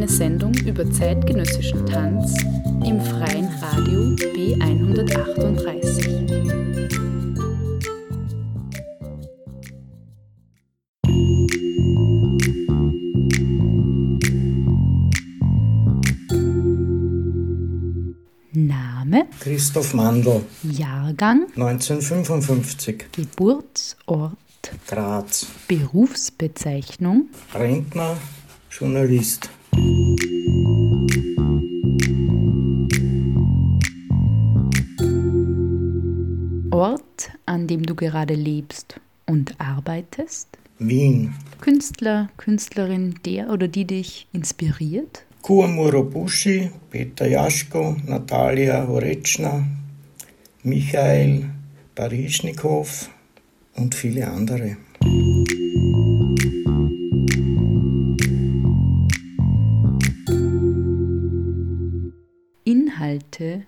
Eine Sendung über zeitgenössischen Tanz im freien Radio B138. Name? Christoph Mandl. Jahrgang? 1955. Geburtsort? Graz. Berufsbezeichnung? Rentner, Journalist. Ort, an dem du gerade lebst und arbeitest? Wien. Künstler, Künstlerin, der oder die dich inspiriert? Kuo Murobushi, Peter Jaschko, Natalia Horečna, Michael Barischnikow und viele andere. Inhalte,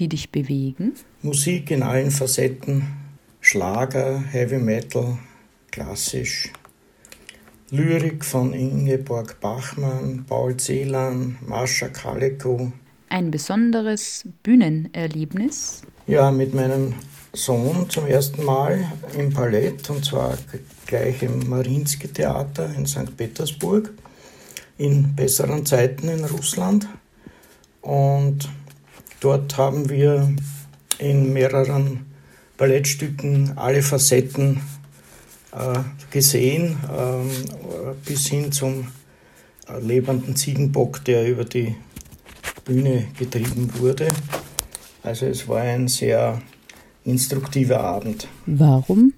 die dich bewegen? Musik in allen Facetten, Schlager, Heavy Metal, klassisch. Lyrik von Ingeborg Bachmann, Paul Celan, Mascha Kaleko. Ein besonderes Bühnenerlebnis? Ja, mit meinem Sohn zum ersten Mal im Ballett und zwar gleich im Mariinsky Theater in St. Petersburg in besseren Zeiten in Russland. Und dort haben wir in mehreren Ballettstücken alle Facetten äh, gesehen, äh, bis hin zum äh, lebenden Ziegenbock, der über die Bühne getrieben wurde. Also es war ein sehr instruktiver Abend. Warum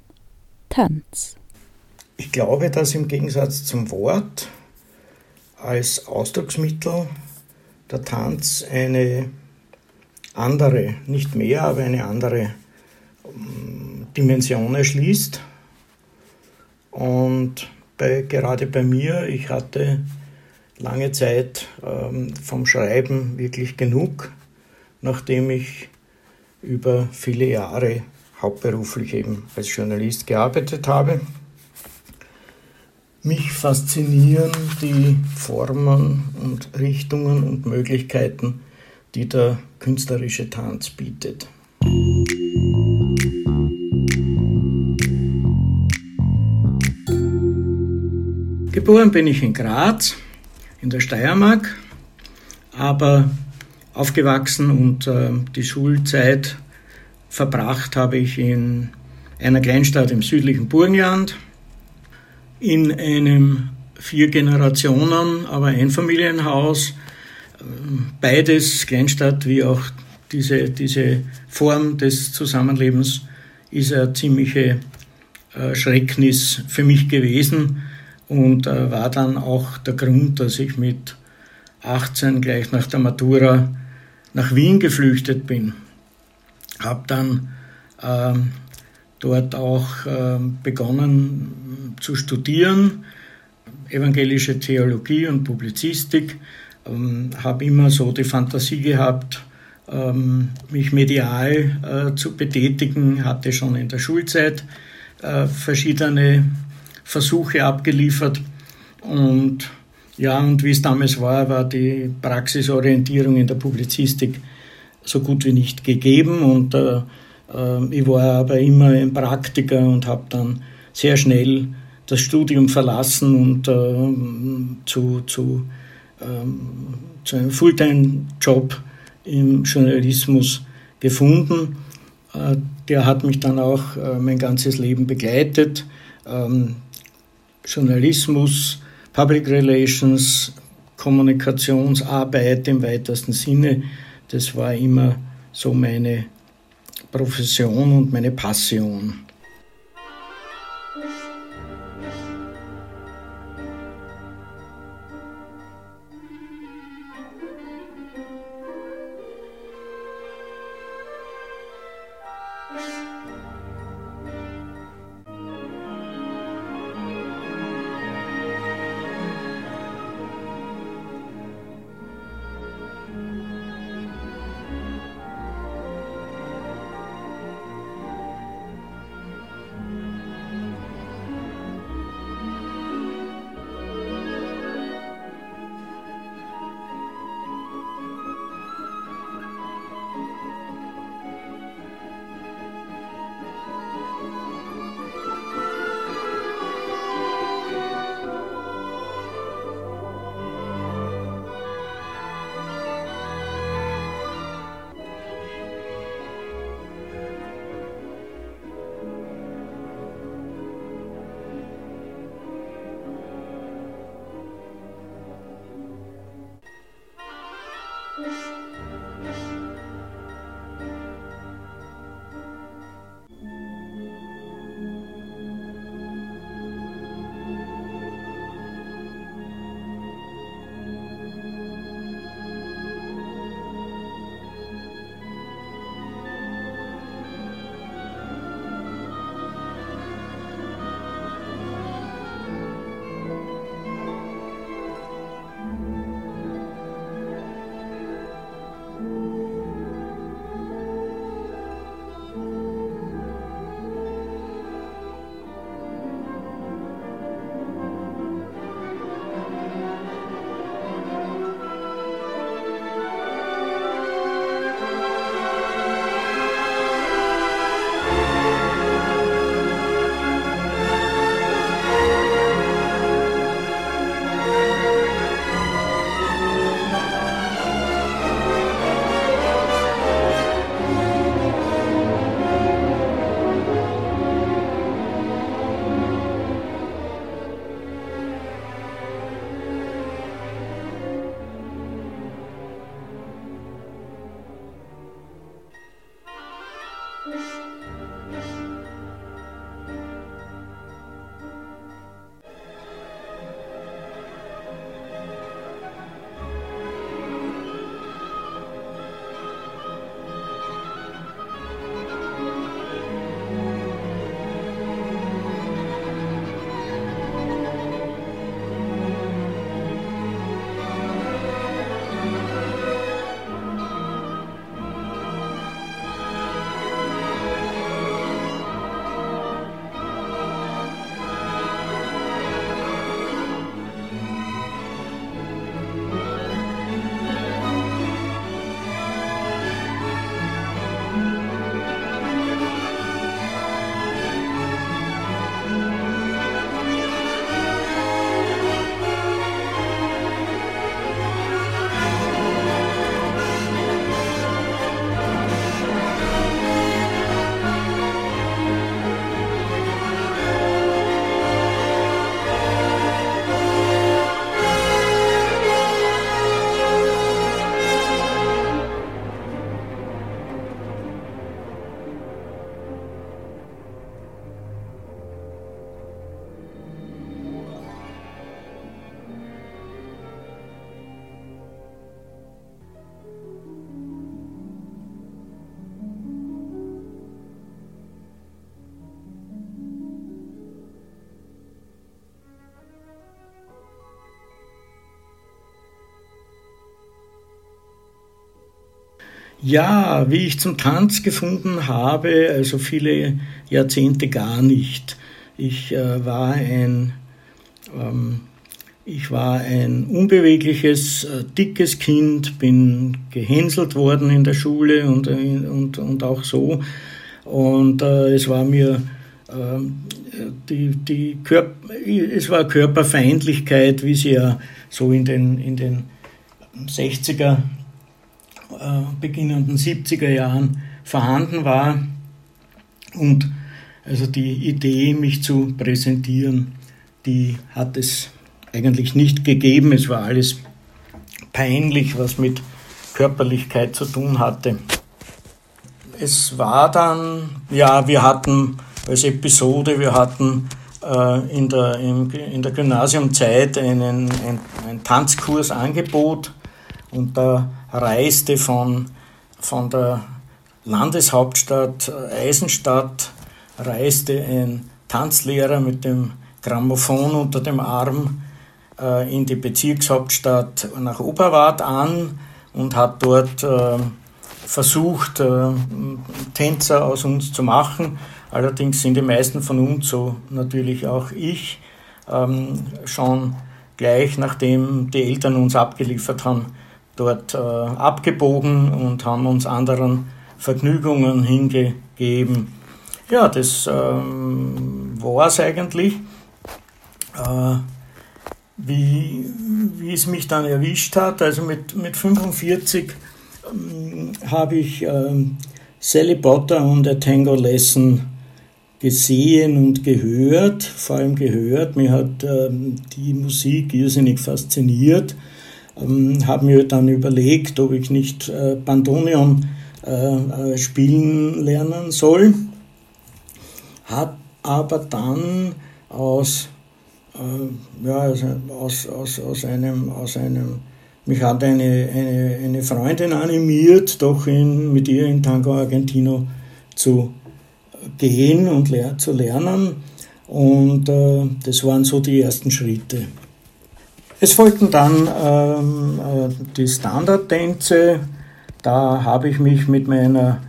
Tanz? Ich glaube, dass im Gegensatz zum Wort als Ausdrucksmittel der Tanz eine andere, nicht mehr, aber eine andere ähm, Dimension erschließt. Und bei, gerade bei mir, ich hatte lange Zeit ähm, vom Schreiben wirklich genug, nachdem ich über viele Jahre hauptberuflich eben als Journalist gearbeitet habe. Mich faszinieren die Formen und Richtungen und Möglichkeiten, die der künstlerische Tanz bietet. Geboren bin ich in Graz, in der Steiermark, aber aufgewachsen und äh, die Schulzeit verbracht habe ich in einer Kleinstadt im südlichen Burgenland, in einem vier Generationen, aber Einfamilienhaus, beides, Kleinstadt wie auch diese, diese Form des Zusammenlebens, ist eine ziemliche äh, Schrecknis für mich gewesen und äh, war dann auch der Grund, dass ich mit 18 gleich nach der Matura nach Wien geflüchtet bin. Habe dann ähm, dort auch äh, begonnen zu studieren, evangelische Theologie und Publizistik, ähm, habe immer so die Fantasie gehabt, ähm, mich medial äh, zu betätigen, hatte schon in der Schulzeit äh, verschiedene Versuche abgeliefert. Und ja, und wie es damals war, war die Praxisorientierung in der Publizistik so gut wie nicht gegeben. Und äh, äh, ich war aber immer ein Praktiker und habe dann sehr schnell das Studium verlassen und äh, zu, zu, ähm, zu einem Fulltime-Job im Journalismus gefunden. Äh, der hat mich dann auch äh, mein ganzes Leben begleitet. Ähm, Journalismus, Public Relations, Kommunikationsarbeit im weitesten Sinne, das war immer so meine Profession und meine Passion. Ja, wie ich zum Tanz gefunden habe, also viele Jahrzehnte gar nicht. Ich äh, war ein ähm, ich war ein unbewegliches, äh, dickes Kind, bin gehänselt worden in der Schule und, äh, und, und auch so. Und äh, es war mir äh, die, die Körper, es war Körperfeindlichkeit, wie sie ja so in den, in den 60er, äh, beginnenden 70er Jahren vorhanden war. Und also die Idee, mich zu präsentieren, die hat es eigentlich nicht gegeben. Es war alles peinlich, was mit Körperlichkeit zu tun hatte. Es war dann, ja, wir hatten als Episode, wir hatten äh, in, der, in, in der Gymnasiumzeit einen, ein, ein Tanzkursangebot und da reiste von, von der Landeshauptstadt Eisenstadt reiste ein Tanzlehrer mit dem Grammophon unter dem Arm äh, in die Bezirkshauptstadt nach Oberwart an und hat dort äh, versucht, äh, Tänzer aus uns zu machen. Allerdings sind die meisten von uns, so natürlich auch ich, ähm, schon gleich nachdem die Eltern uns abgeliefert haben, dort abgebogen und haben uns anderen Vergnügungen hingegeben. Ja, das ähm, war es eigentlich. Äh, wie, wie es mich dann erwischt hat. Also mit, mit 45 ähm, habe ich ähm, Sally Potter und A Tango Lesson gesehen und gehört, vor allem gehört. Mir hat ähm, die Musik irrsinnig fasziniert. Ähm, habe mir dann überlegt, ob ich nicht äh, Bandoneon äh, äh spielen lernen soll. Habe aber dann aus äh, ja, also aus, aus, aus einem, aus einem, mich hat eine, eine, eine Freundin animiert, doch in, mit ihr in Tango Argentino zu gehen und lehr, zu lernen. Und äh, das waren so die ersten Schritte. Es folgten dann ähm, äh, die Standardtänze. Da habe ich mich mit meiner,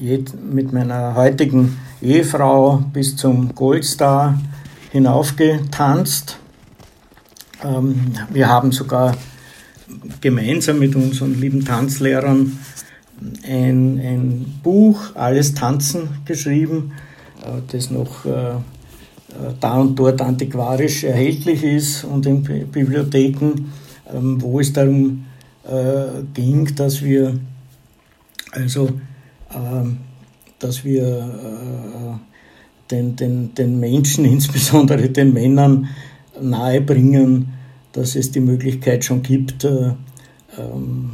äh, mit meiner heutigen Ehefrau bis zum Goldstar hinaufgetanzt. Ähm, wir haben sogar gemeinsam mit unseren lieben Tanzlehrern ein, ein Buch, Alles Tanzen, geschrieben, äh, das noch äh, da und dort antiquarisch erhältlich ist und in Bibliotheken, ähm, wo es darum äh, ging, dass wir also ähm, dass wir den, den, den Menschen, insbesondere den Männern, nahebringen, dass es die Möglichkeit schon gibt, äh, ähm,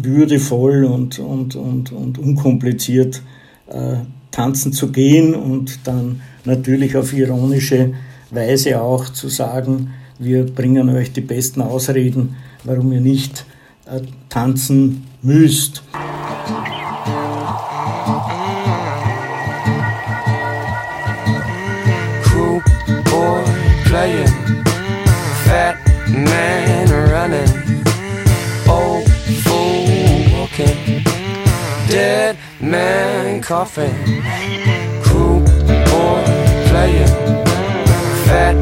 würdevoll und, und, und, und unkompliziert äh, tanzen zu gehen und dann natürlich auf ironische Weise auch zu sagen, wir bringen euch die besten Ausreden, warum ihr nicht äh, tanzen müsst. coffin. Cool boy playing. Fat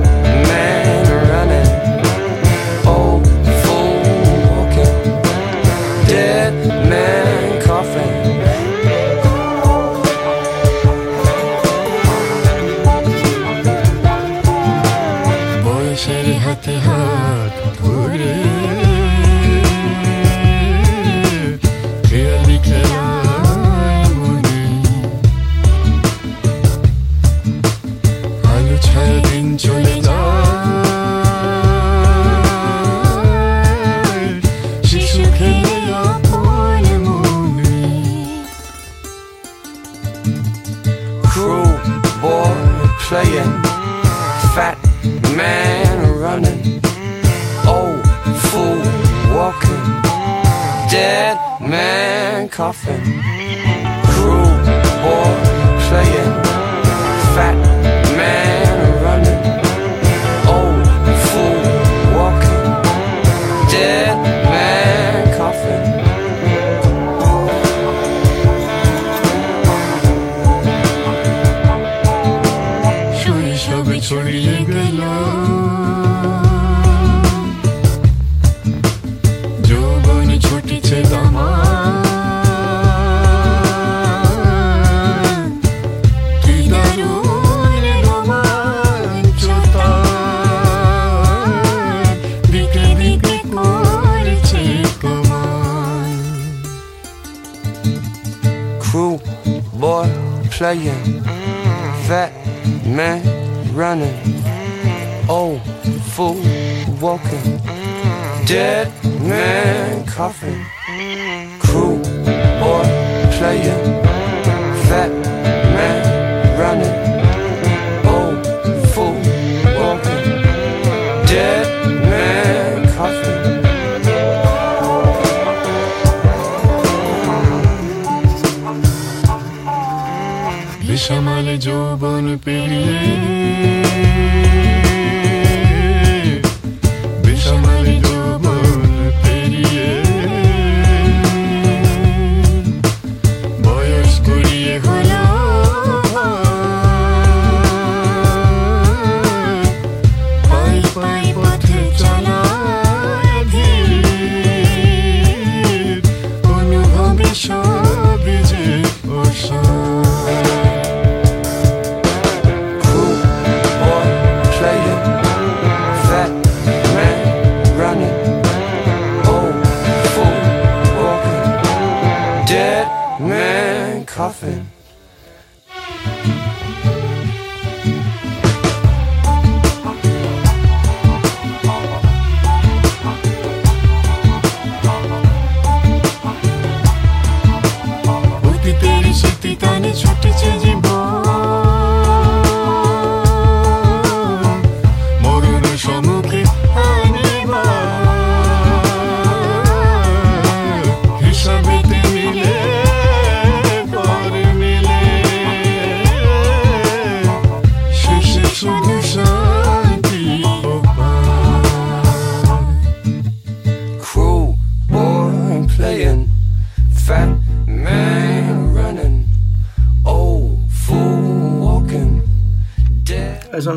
man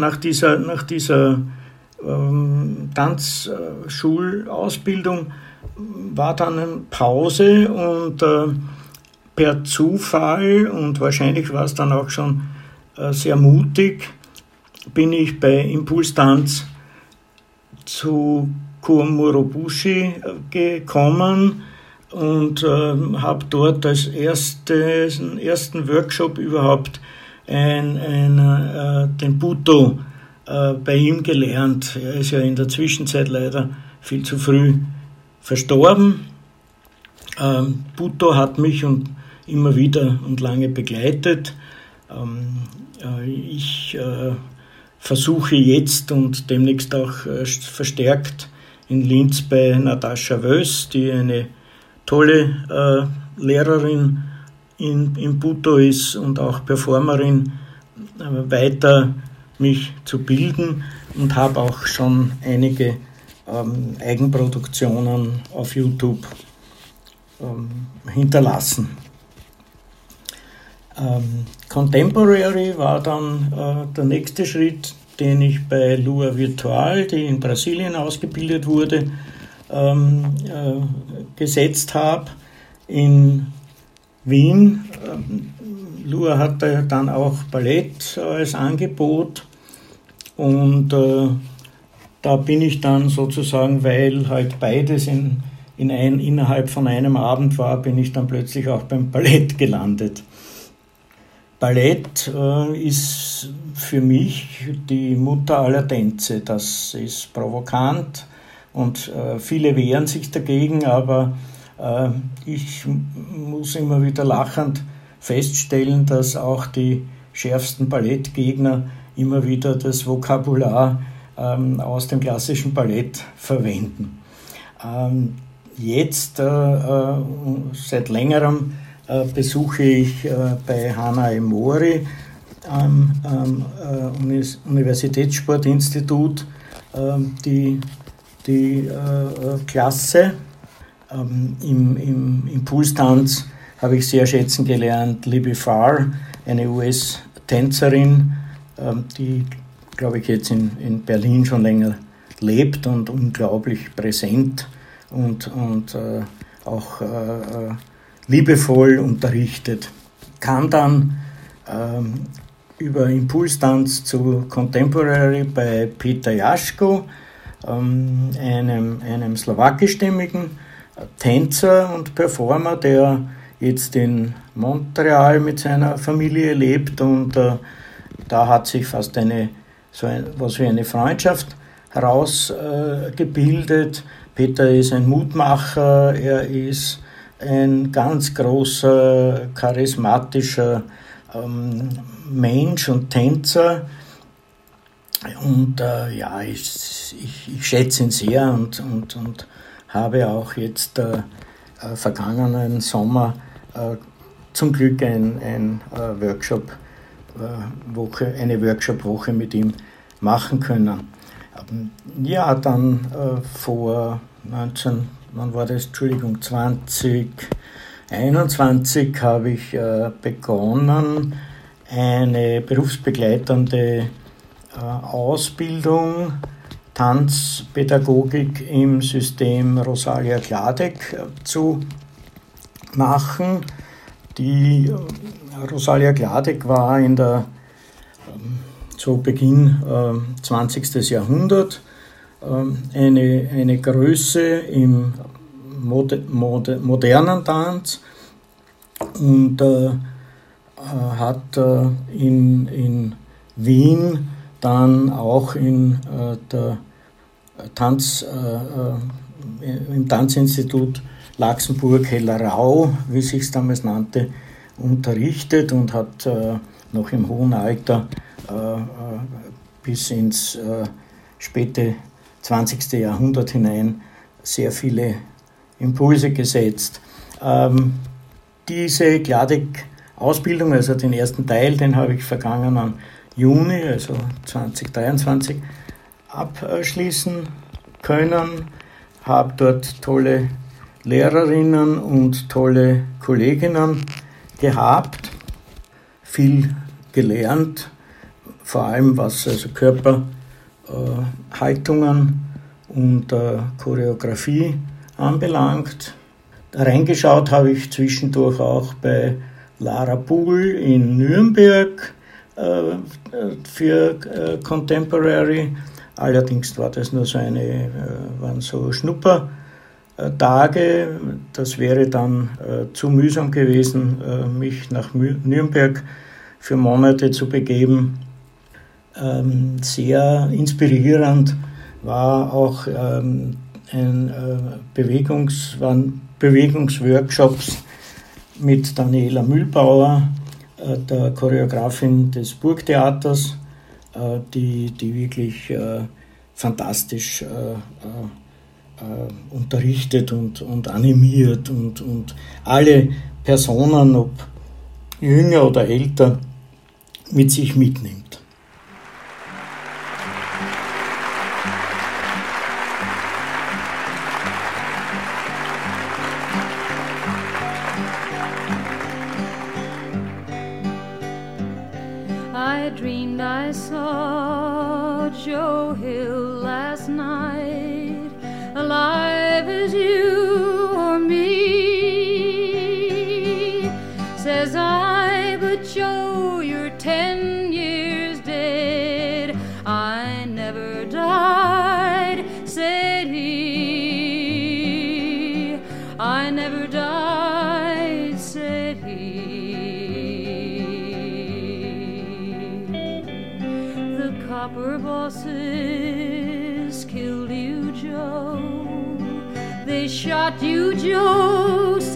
nach dieser, nach dieser ähm, Tanzschulausbildung war dann eine Pause und äh, per Zufall und wahrscheinlich war es dann auch schon äh, sehr mutig, bin ich bei Impulstanz zu Kuomurobushi äh, gekommen und ähm, habe dort als erstes, ersten Workshop überhaupt ein, ein, äh, den Buto äh, bei ihm gelernt. Er ist ja in der Zwischenzeit leider viel zu früh verstorben. Ähm, Buto hat mich und immer wieder und lange begleitet. Ähm, äh, ich äh, versuche jetzt und demnächst auch äh, verstärkt in Linz bei Natascha Wöss, die eine tolle äh, Lehrerin in, in Buto ist und auch Performerin, äh, weiter mich zu bilden und habe auch schon einige ähm, Eigenproduktionen auf YouTube ähm, hinterlassen. Ähm, Contemporary war dann äh, der nächste Schritt, den ich bei Lua Virtual, die in Brasilien ausgebildet wurde, ähm, äh, gesetzt habe. In Wien. Ähm, Lua hatte dann auch Ballett als Angebot und äh, da bin ich dann sozusagen, weil halt beides in, in ein, innerhalb von einem Abend war, bin ich dann plötzlich auch beim Ballett gelandet. Ballett äh, ist für mich die Mutter aller Tänze. Das ist provokant und äh, viele wehren sich dagegen, aber ich muss immer wieder lachend feststellen, dass auch die schärfsten Ballettgegner immer wieder das Vokabular ähm, aus dem klassischen Ballett verwenden. Ähm, jetzt, äh, äh, seit längerem, äh, besuche ich bei Hana Emori am ähm, Universitätssportinstitut ähm, die, die Klasse. Ähm, Im, Im Impulstanz habe ich sehr schätzen gelernt Libby Farr, eine US-Tänzerin, ähm, die, glaube ich, jetzt in, in Berlin schon länger lebt und unglaublich präsent und, und äh, auch äh, liebevoll unterrichtet. Kam dann ähm, über Impulstanz zu Contemporary bei Peter Jaschko, ähm, einem, einem slowakischstämmigen Tänzer und Performer, der jetzt in Montreal mit seiner Familie lebt und äh, da hat sich fast eine, so ein, was wie eine Freundschaft herausgebildet. Äh, Peter ist ein Mutmacher, er ist ein ganz großer, charismatischer ähm, Mensch und Tänzer. Und äh, ja, ich, ich, ich, schätze ihn sehr und, und, und habe auch jetzt äh, äh vergangenen Sommer äh, zum Glück ein, ein äh, Workshop, äh, Woche, eine Workshop-Woche mit ihm machen können. Ähm, ja, dann vor 19, wann war das? Entschuldigung, 2021 habe ich begonnen, eine berufsbegleitende Ausbildung Tanzpädagogik im System Rosalia Kladek zu machen. Die äh, Rosalia Gladek war in der ähm, zu Beginn äh, 20. Jahrhundert äh, eine, eine Größe im Mode, Mode, modernen Tanz und äh, äh hat äh, in, in Wien dann auch in der Tanz, im Tanzinstitut Laxenburg Hellerau, wie sich es damals nannte, unterrichtet und hat äh, noch im hohen Alter äh, äh bis ins äh, späte 20. Jahrhundert hinein sehr viele Impulse gesetzt. Ähm, diese Gladek-Ausbildung, also den ersten Teil, den habe ich vergangenen Juni, also 2023, abschließen können, habe dort tolle Lehrerinnen und tolle Kolleginnen gehabt, viel gelernt, vor allem was also Körperhaltungen äh, und äh, Choreografie anbelangt. Reingeschaut habe ich zwischendurch auch bei Lara Pugel in Nürnberg für äh, Contemporary. Allerdings war das nur so eine, äh, waren so Schnupper. Äh. Das wäre dann äh, zu mühsam gewesen, äh, mich nach Nürnberg für Monate zu begeben. Ähm, sehr inspirierend war auch ähm, ein äh, Bewegungs, waren Bewegungsworkshops mit Daniela Mühlbauer, äh, der Choreografin des Burgtheaters, äh, die, die wirklich fantastisch äh, unterrichtet und, und animiert und, und alle Personen, ob jünger oder älter, mit sich mitnimmt. Dreamed I saw Joe Hill Got you joy.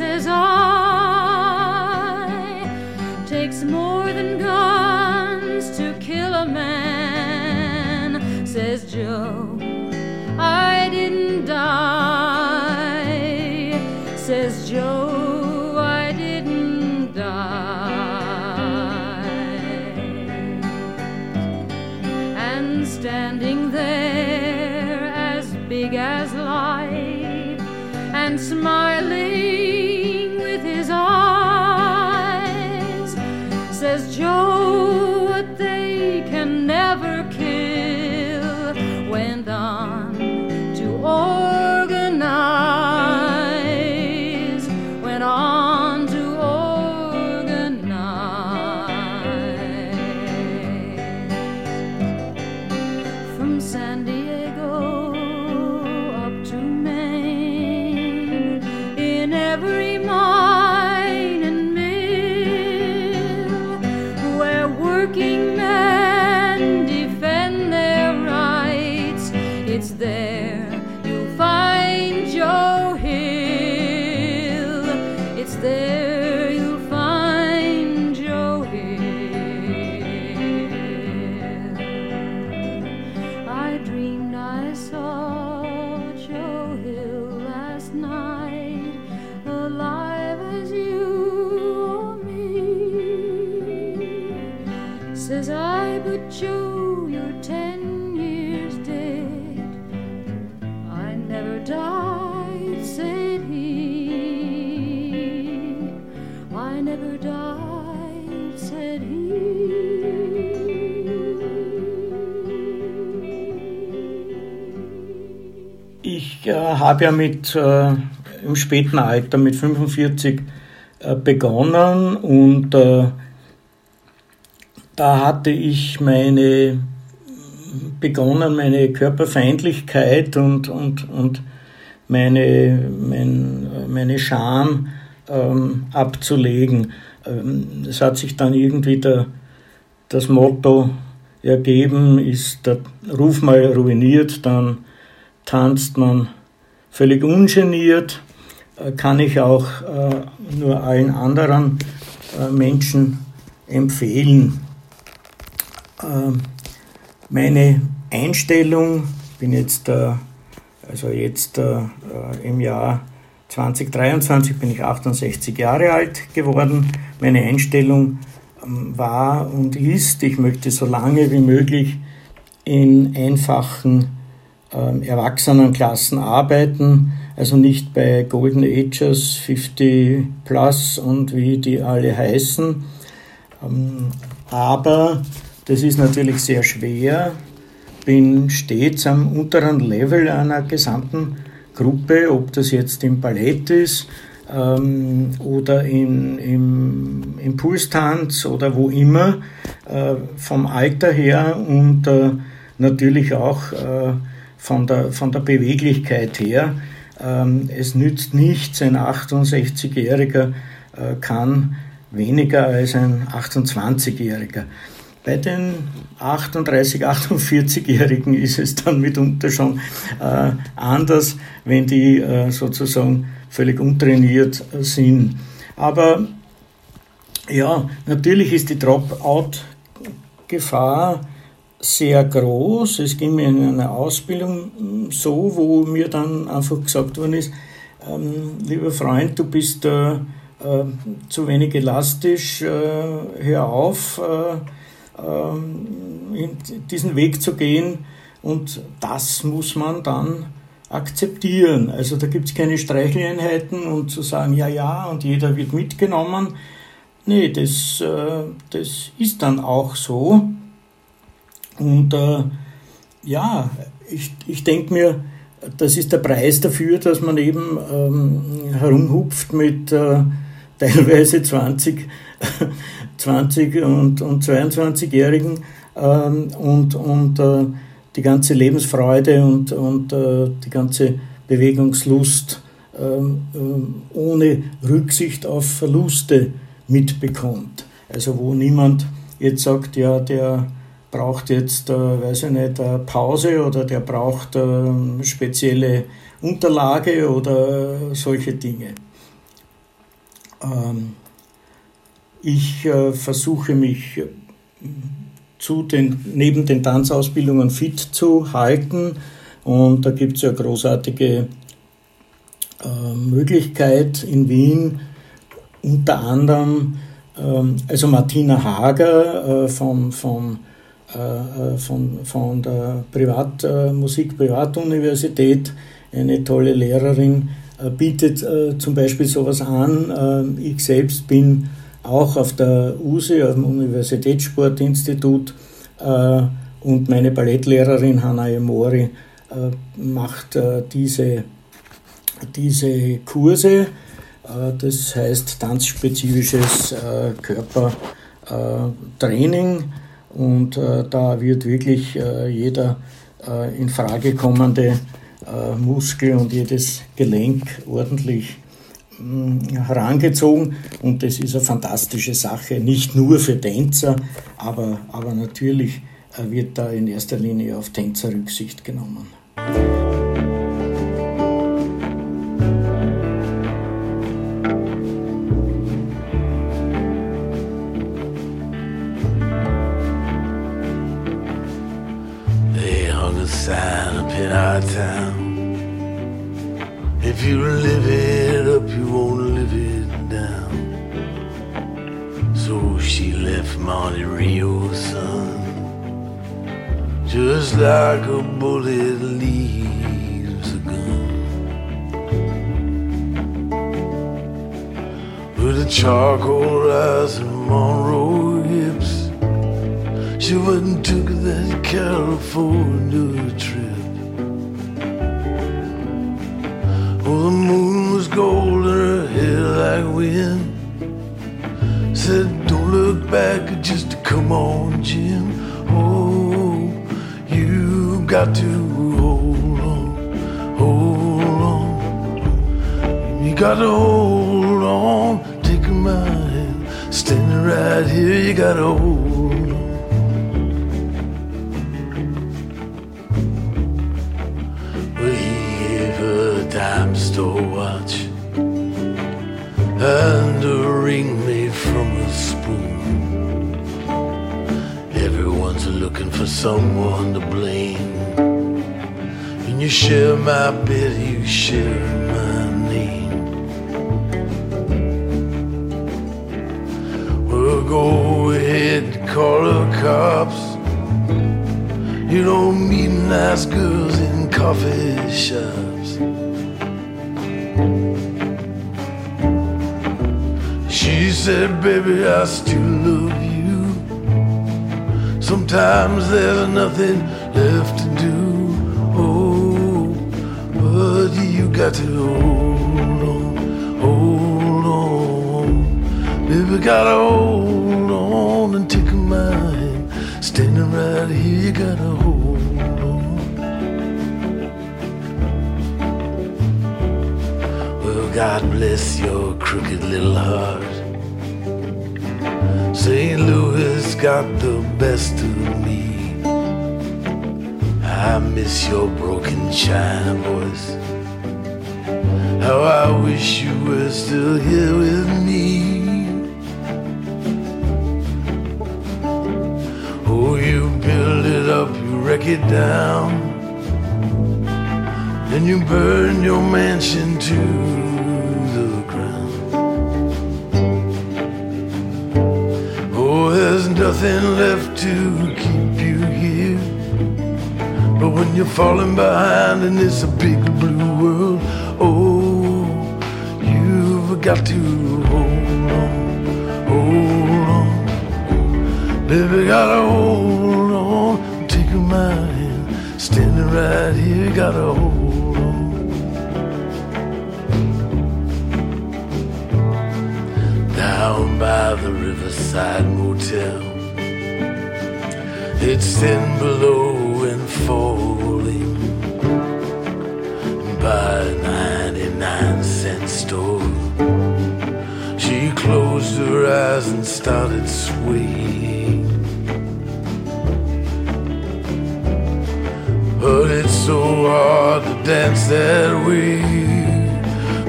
Habe ja mit äh, im späten Alter mit 45 äh, begonnen und äh, da hatte ich meine begonnen, meine Körperfeindlichkeit und, und, und meine, mein, meine Scham ähm, abzulegen. Ähm, es hat sich dann irgendwie der, das Motto ergeben, ist der Ruf mal ruiniert, dann tanzt man völlig ungeniert, äh, kann ich auch äh, nur allen anderen äh, Menschen empfehlen. Ähm, meine Einstellung, ich bin jetzt, also jetzt im Jahr 2023 bin ich 68 Jahre alt geworden. Meine Einstellung ähm, war und ist, ich möchte so lange wie möglich in einfachen Erwachsenenklassen arbeiten, also nicht bei Golden Ages, 50 Plus und wie die alle heißen. Ähm, aber das ist natürlich sehr schwer, bin stets am unteren Level einer gesamten Gruppe, ob das jetzt im Ballett ist ähm, oder in, im Impulstanz oder wo immer, äh, vom Alter her und äh, natürlich auch äh, von, der, von der Beweglichkeit her. Ähm, es nützt nichts, ein 68-Jähriger äh, kann weniger als ein 28-Jähriger. Bei den 38, 48-Jährigen ist es dann mitunter schon äh, anders, wenn die äh, sozusagen völlig untrainiert sind. Aber ja, natürlich ist die Dropout-Gefahr sehr groß. Es ging mir in einer Ausbildung so, wo mir dann einfach gesagt worden ist, ähm, lieber Freund, du bist äh, äh, zu wenig elastisch, äh, hör auf, äh, ähm, diesen Weg zu gehen und das muss man dann akzeptieren. Also da gibt es keine Streicheleinheiten und zu sagen, ja, ja, und jeder wird mitgenommen. Nee, das, äh, das ist dann auch so. Und äh, ja, ich, ich denke mir, das ist der Preis dafür, dass man eben ähm, herumhupft mit äh, teilweise 20, 20 und, und 22-Jährigen ähm, und, und äh, die ganze Lebensfreude und, und äh, die ganze Bewegungslust ähm, äh, ohne Rücksicht auf Verluste mitbekommt. Also wo niemand jetzt sagt, ja, der braucht jetzt, äh, weiß ich nicht, eine Pause oder der braucht äh, spezielle Unterlage oder solche Dinge. Ähm, ich äh, versuche mich zu den, neben den Tanzausbildungen fit zu halten und da gibt es ja großartige äh, Möglichkeit in Wien, unter anderem ähm, also Martina Hager äh, vom, vom von, von der Privat, äh, Privatuniversität, eine tolle Lehrerin, bietet zum Beispiel sowas an. Ich selbst bin auch auf der USE, auf dem Universitätssportinstitut, und meine Ballettlehrerin Hanna Emori macht diese, diese Kurse. Das heißt tanzspezifisches Körpertraining und äh, da wird wirklich äh, jeder äh, in Frage kommende Muskel und jedes Gelenk ordentlich mm, herangezogen. Und das ist eine fantastische Sache, nicht nur für Tänzer, aber, aber natürlich wird da in erster Linie auf Tänzer Rücksicht genommen. My bed, you share my name. Well, go ahead, call the cops. You don't meet nice girls in coffee shops. She said, Baby, I still love you. Sometimes there's nothing left to got to hold on, hold on. Baby, gotta hold on and take my hand. Standing right here, you gotta hold on. Well, God bless your crooked little heart. St. Louis got the best of me. I miss your broken china voice. How I wish you were still here with me. Oh, you build it up, you wreck it down. Then you burn your mansion to the ground. Oh, there's nothing left to keep you here. But when you're falling behind and it's a big blue got to hold on, hold on. Baby, gotta hold on, take my hand, standing right here, gotta hold on. Down by the riverside motel, it's ten below and falling eyes and started swaying. But it's so hard to dance that way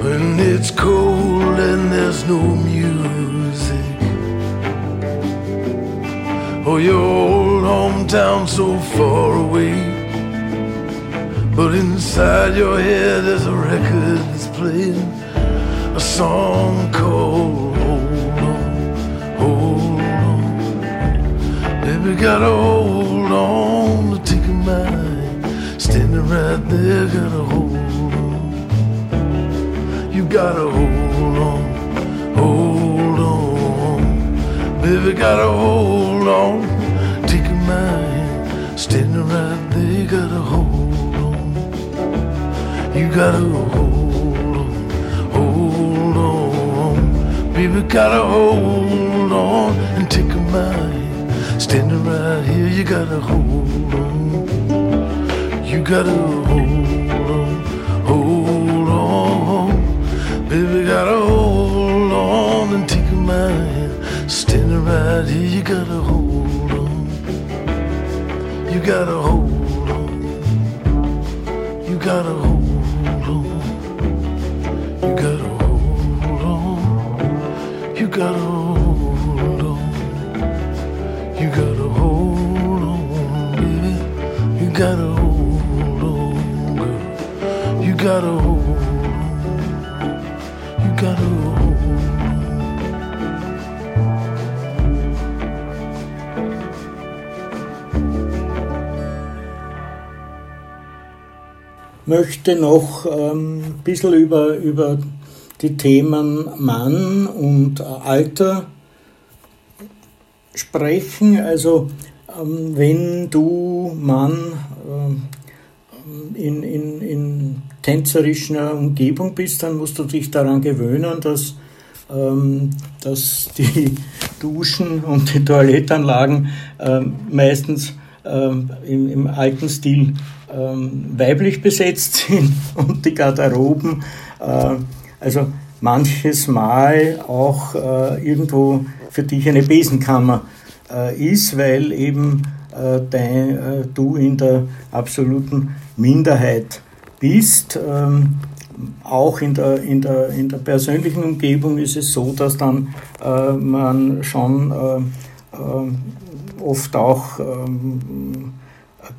when it's cold and there's no music. Oh, your old hometown so far away. But inside your head there's a record that's playing a song called baby got a hold on the tick of mine. Standing right there, got a hold on. You got a hold on, hold on. Baby got a hold on, take of mine. Standing right there, got a hold on. You got a hold on, hold on. Baby got a hold on and take of mine. Standing right here, you gotta hold on. You gotta hold on, hold on. Baby, gotta hold on and take my hand. Standing right here, you gotta hold on. You gotta hold on. You gotta gotta hold. You hold on. möchte noch ähm, bisschen über, über die Themen Mann und äh, Alter sprechen. Also ähm, wenn du Mann ähm, in, in, in tänzerischer Umgebung bist, dann musst du dich daran gewöhnen, dass, ähm, dass die Duschen und die Toilettanlagen ähm, meistens ähm, im, im alten Stil ähm, weiblich besetzt sind und die Garderoben, äh, also manches Mal auch äh, irgendwo für dich eine Besenkammer äh, ist, weil eben äh, dein, äh, du in der absoluten Minderheit bist. Ähm, auch in der, in, der, in der persönlichen Umgebung ist es so, dass dann äh, man schon oft auch ähm,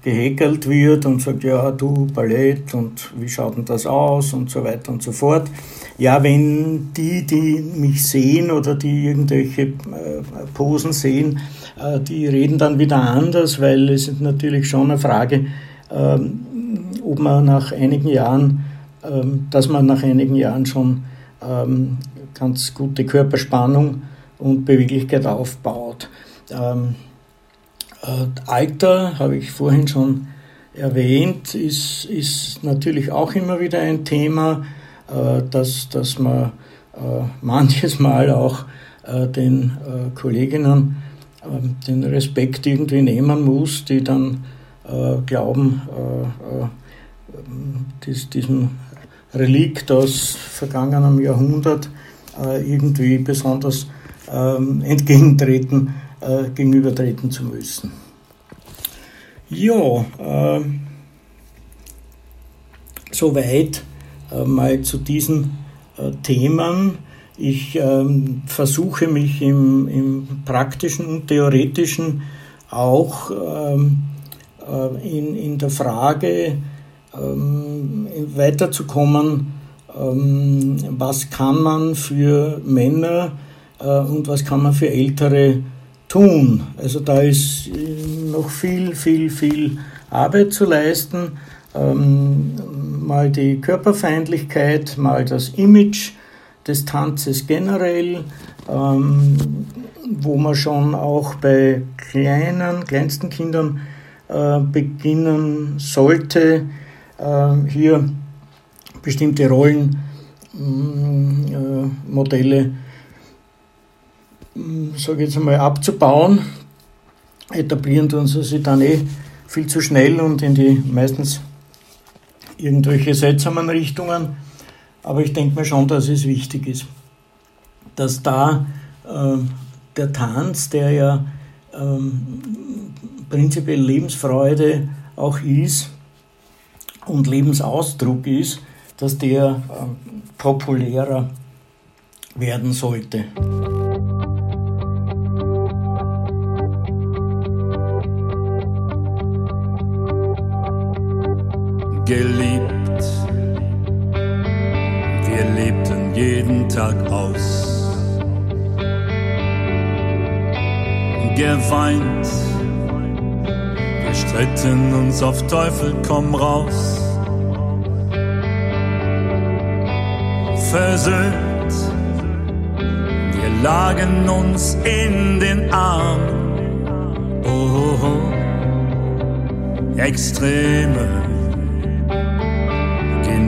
gehäkelt wird und sagt, ja, du Ballett und wie schaut denn das aus und so weiter und so fort. Ja, wenn die, die mich sehen oder die irgendwelche äh, Posen sehen, äh, die reden dann wieder anders, weil es ist natürlich schon eine Frage, ähm, ob man nach einigen Jahren, ähm, dass man nach einigen Jahren schon ähm, ganz gute Körperspannung und Beweglichkeit aufbaut. Ähm, äh, Alter, habe ich vorhin schon erwähnt, ist, ist natürlich auch immer wieder ein Thema, äh, dass, dass man äh, manches Mal auch den Kolleginnen ähm, den Respekt irgendwie nehmen muss, die dann glauben, diesem Relikt aus vergangenem Jahrhundert irgendwie besonders ähm, entgegentreten äh, gegenübertreten zu müssen. Ja, äh, soweit äh, mal zu diesen äh, Themen. Ich ähm, versuche mich im, im, praktischen und theoretischen auch ähm, äh, in, in der Frage ähm, weiterzukommen, ähm, was kann man für Männer äh, und was kann man für ältere tun. Also da ist äh, noch viel, viel, viel Arbeit zu leisten. Ähm, mal die Körperfeindlichkeit, mal das Image des Tanzes generell, ähm, wo man schon auch bei kleinen, kleinsten Kindern äh, beginnen sollte, hier bestimmte Rollenmodelle mm, äh, sage ich jetzt einmal, abzubauen, etablieren tun sie sich dann eh viel zu schnell und in die meistens irgendwelche seltsamen Richtungen. Aber ich denke mir schon, dass es wichtig ist, dass da äh, der Tanz, der ja ähm, prinzipiell Lebensfreude auch ist und Lebensausdruck ist, dass der äh, populärer werden sollte. geliebt. Wir lebten jeden Tag aus. Geweint, wir stritten uns auf Teufel komm raus. Versöhnt, wir lagen uns in den Armen. Oh, oh, oh. Extreme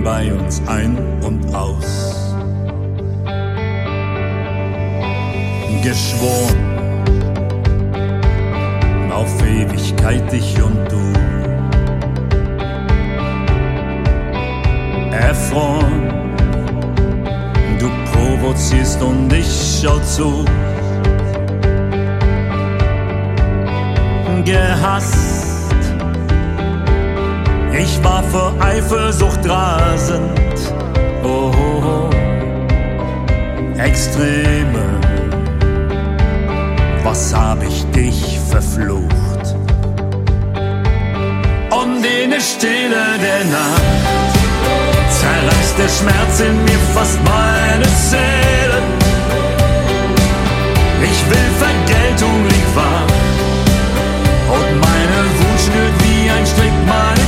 bei uns ein und aus. Geschworen auf Ewigkeit ich und du. Erfroren, provozierst und ich schau zu. Gehasst Ich war vor Eifersucht rasend. Oh, oh, oh. Extreme. Was hab ich dich verflucht? Und in der Stille der Nacht zerreißt der Schmerz in mir fast meine Seele. Ich will Vergeltung, liegt. Und meine Wut schnürt wie ein Strick meine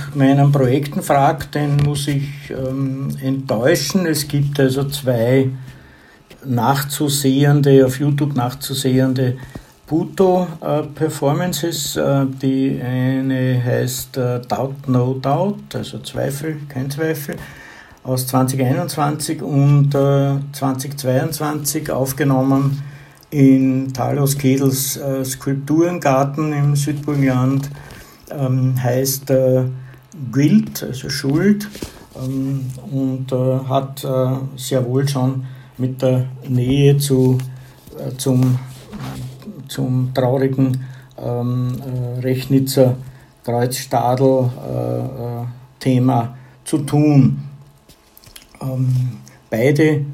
nach meinen Projekten fragt, den muss ich ähm, enttäuschen. Es gibt also zwei nachzusehende, auf YouTube nachzusehende Buto-Performances. Äh, die eine heißt äh, Doubt No Doubt, also Zweifel, kein Zweifel, aus 2021 und äh, 2022 aufgenommen in Talos Kedels äh, Skulpturengarten im Südburgenland ähm, heißt äh, Guilt, also Schuld, ähm, und äh, hat äh, sehr wohl schon mit der Nähe zu, äh, zum, zum traurigen ähm, äh, Rechnitzer Kreuzstadel-Thema zu tun. Ähm, beide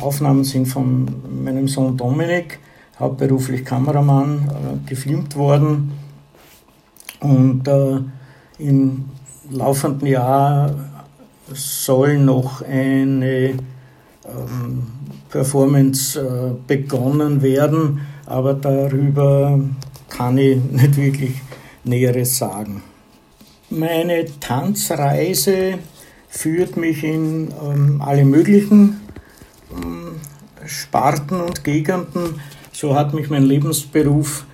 Aufnahmen sind von meinem Sohn Dominik, hauptberuflich Kameramann, gefilmt worden. Und äh, im laufenden Jahr soll noch eine ähm, Performance äh, begonnen werden, aber darüber kann ich nicht wirklich Näheres sagen. Meine Tanzreise führt mich in ähm, alle möglichen ähm, Sparten und Gegenden. So hat mich mein Lebensberuf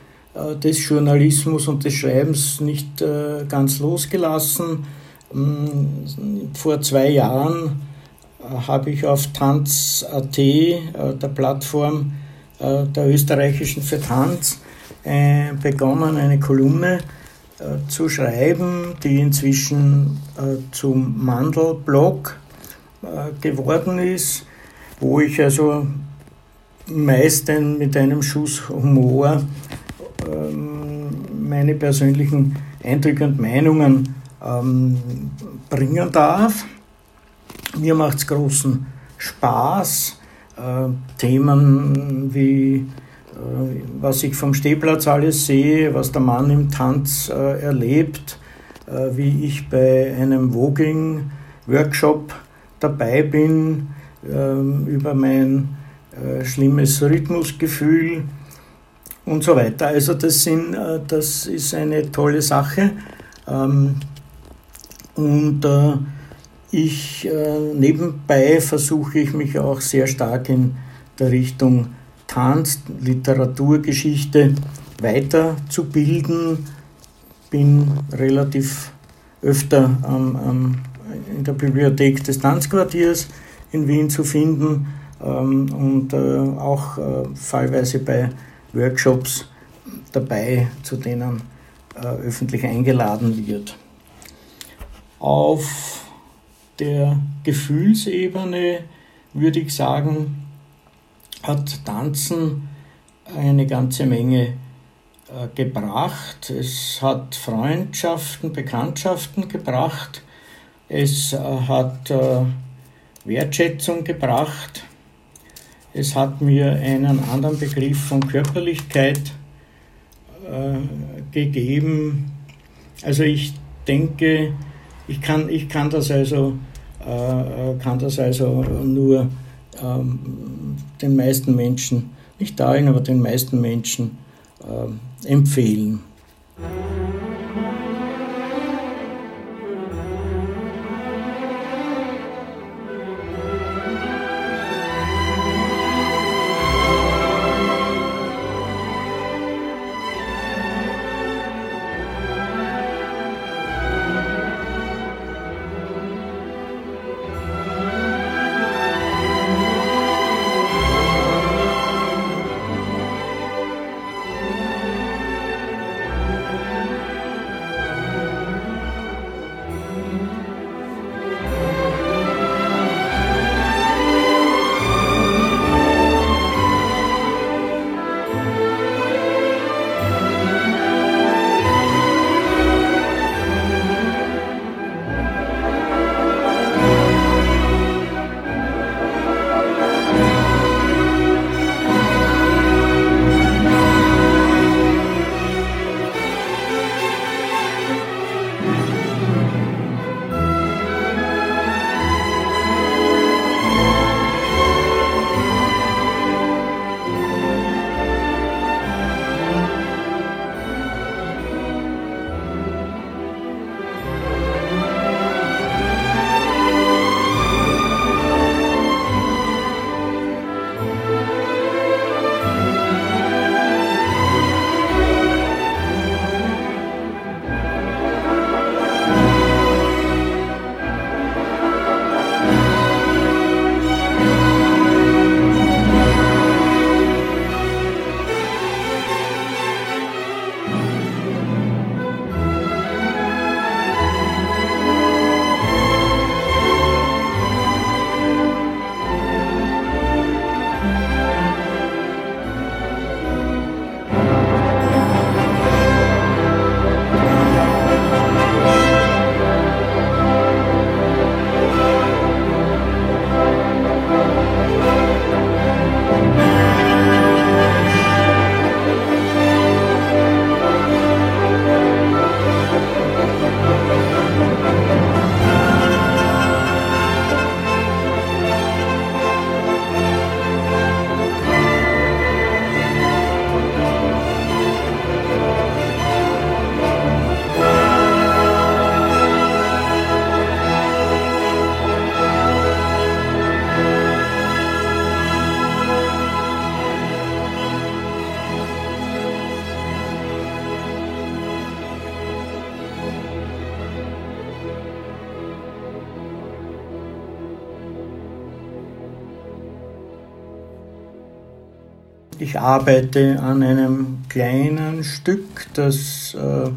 des Journalismus und des Schreibens nicht äh, ganz losgelassen. Ähm, vor zwei Jahren äh, habe ich auf Tanz.at, äh, der Plattform äh, der österreichischen für Tanz, äh, begonnen, eine Kolumne äh, zu schreiben, die inzwischen äh, zum Mandel-Blog äh, geworden ist, wo ich also meist mit einem Schuss Humor meine persönlichen Eindrücke und Meinungen ähm, bringen darf. Mir macht es großen Spaß, äh, Themen wie äh, was ich vom Stehplatz alles sehe, was der Mann im Tanz äh, erlebt, wie ich bei einem Voging-Workshop dabei bin, ähm, über mein schlimmes Rhythmusgefühl und so weiter. Also das, sind, äh, das ist eine tolle Sache. Ähm, und ich nebenbei versuche ich mich auch sehr stark in der Richtung Tanz, Literaturgeschichte weiterzubilden. Bin relativ öfter in der Bibliothek des Tanzquartiers in Wien zu finden ähm, und äh, auch äh, fallweise bei Workshops dabei, zu denen äh, öffentlich eingeladen wird. Auf der Gefühlsebene würde ich sagen, hat Tanzen eine ganze Menge äh, gebracht. Es hat Freundschaften, Bekanntschaften gebracht. Es äh, hat äh, Wertschätzung gebracht. Es hat mir einen anderen Begriff von Körperlichkeit gegeben. Also ich denke, ich kann, ich kann das also, kann das also nur ähm, den meisten Menschen, nicht allen, aber den meisten Menschen äh, empfehlen. Ich arbeite an einem kleinen Stück, das äh,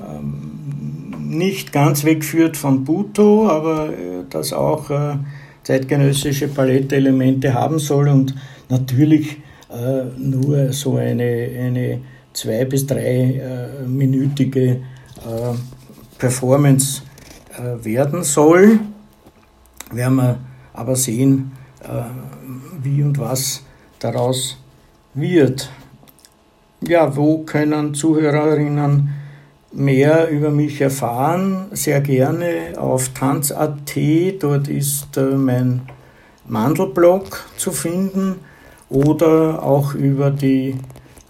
ähm, nicht ganz wegführt von Buto, aber äh, das auch äh, zeitgenössische Paletteelemente haben soll und natürlich äh, nur so eine, eine zwei- bis dreiminütige äh, Performance äh, werden soll. Werden wir aber sehen, wie und was daraus wird. Ja, wo können Zuhörerinnen mehr über mich erfahren, sehr gerne auf tanz.at. Dort ist äh, mein Mandelblog zu finden oder auch über die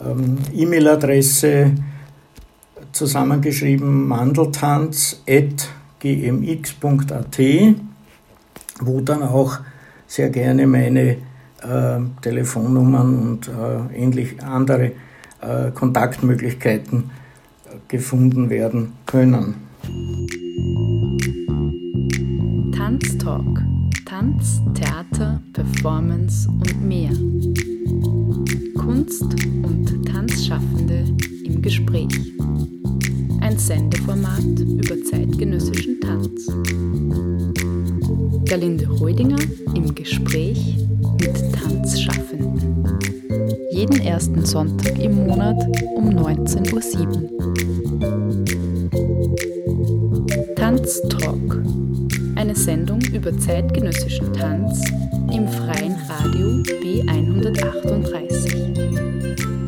ähm, E-Mail-Adresse zusammengeschrieben mandeltanz.gmx.at, wo dann auch sehr gerne meine äh, Telefonnummern und äh, ähnlich andere äh, Kontaktmöglichkeiten gefunden werden können. Tanztalk. Tanz, Theater, Performance und mehr. Kunst und Tanzschaffende im Gespräch. Ein Sendeformat über zeitgenössischen Tanz. Galinde Reudinger im Gespräch mit Tanzschaffenden. Jeden ersten Sonntag im Monat um 19.07 Uhr. Tanztalk. Eine Sendung über zeitgenössischen Tanz im freien Radio B138.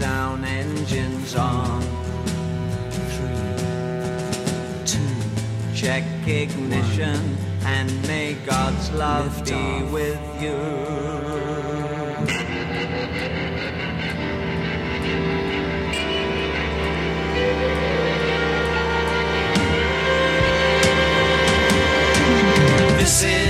Countdown engines on. Three, two, check ignition and may God's love be with you. This is